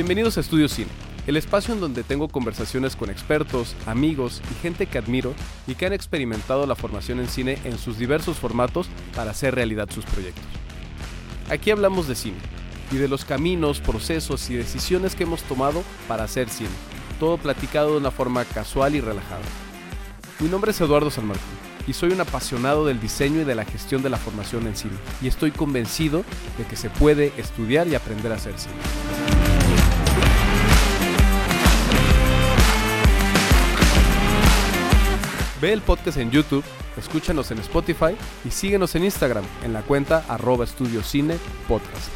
Bienvenidos a Estudio Cine, el espacio en donde tengo conversaciones con expertos, amigos y gente que admiro y que han experimentado la formación en cine en sus diversos formatos para hacer realidad sus proyectos. Aquí hablamos de cine y de los caminos, procesos y decisiones que hemos tomado para hacer cine, todo platicado de una forma casual y relajada. Mi nombre es Eduardo San Martín y soy un apasionado del diseño y de la gestión de la formación en cine y estoy convencido de que se puede estudiar y aprender a hacer cine. Ve el podcast en YouTube, escúchanos en Spotify y síguenos en Instagram en la cuenta arroba estudiocine podcast.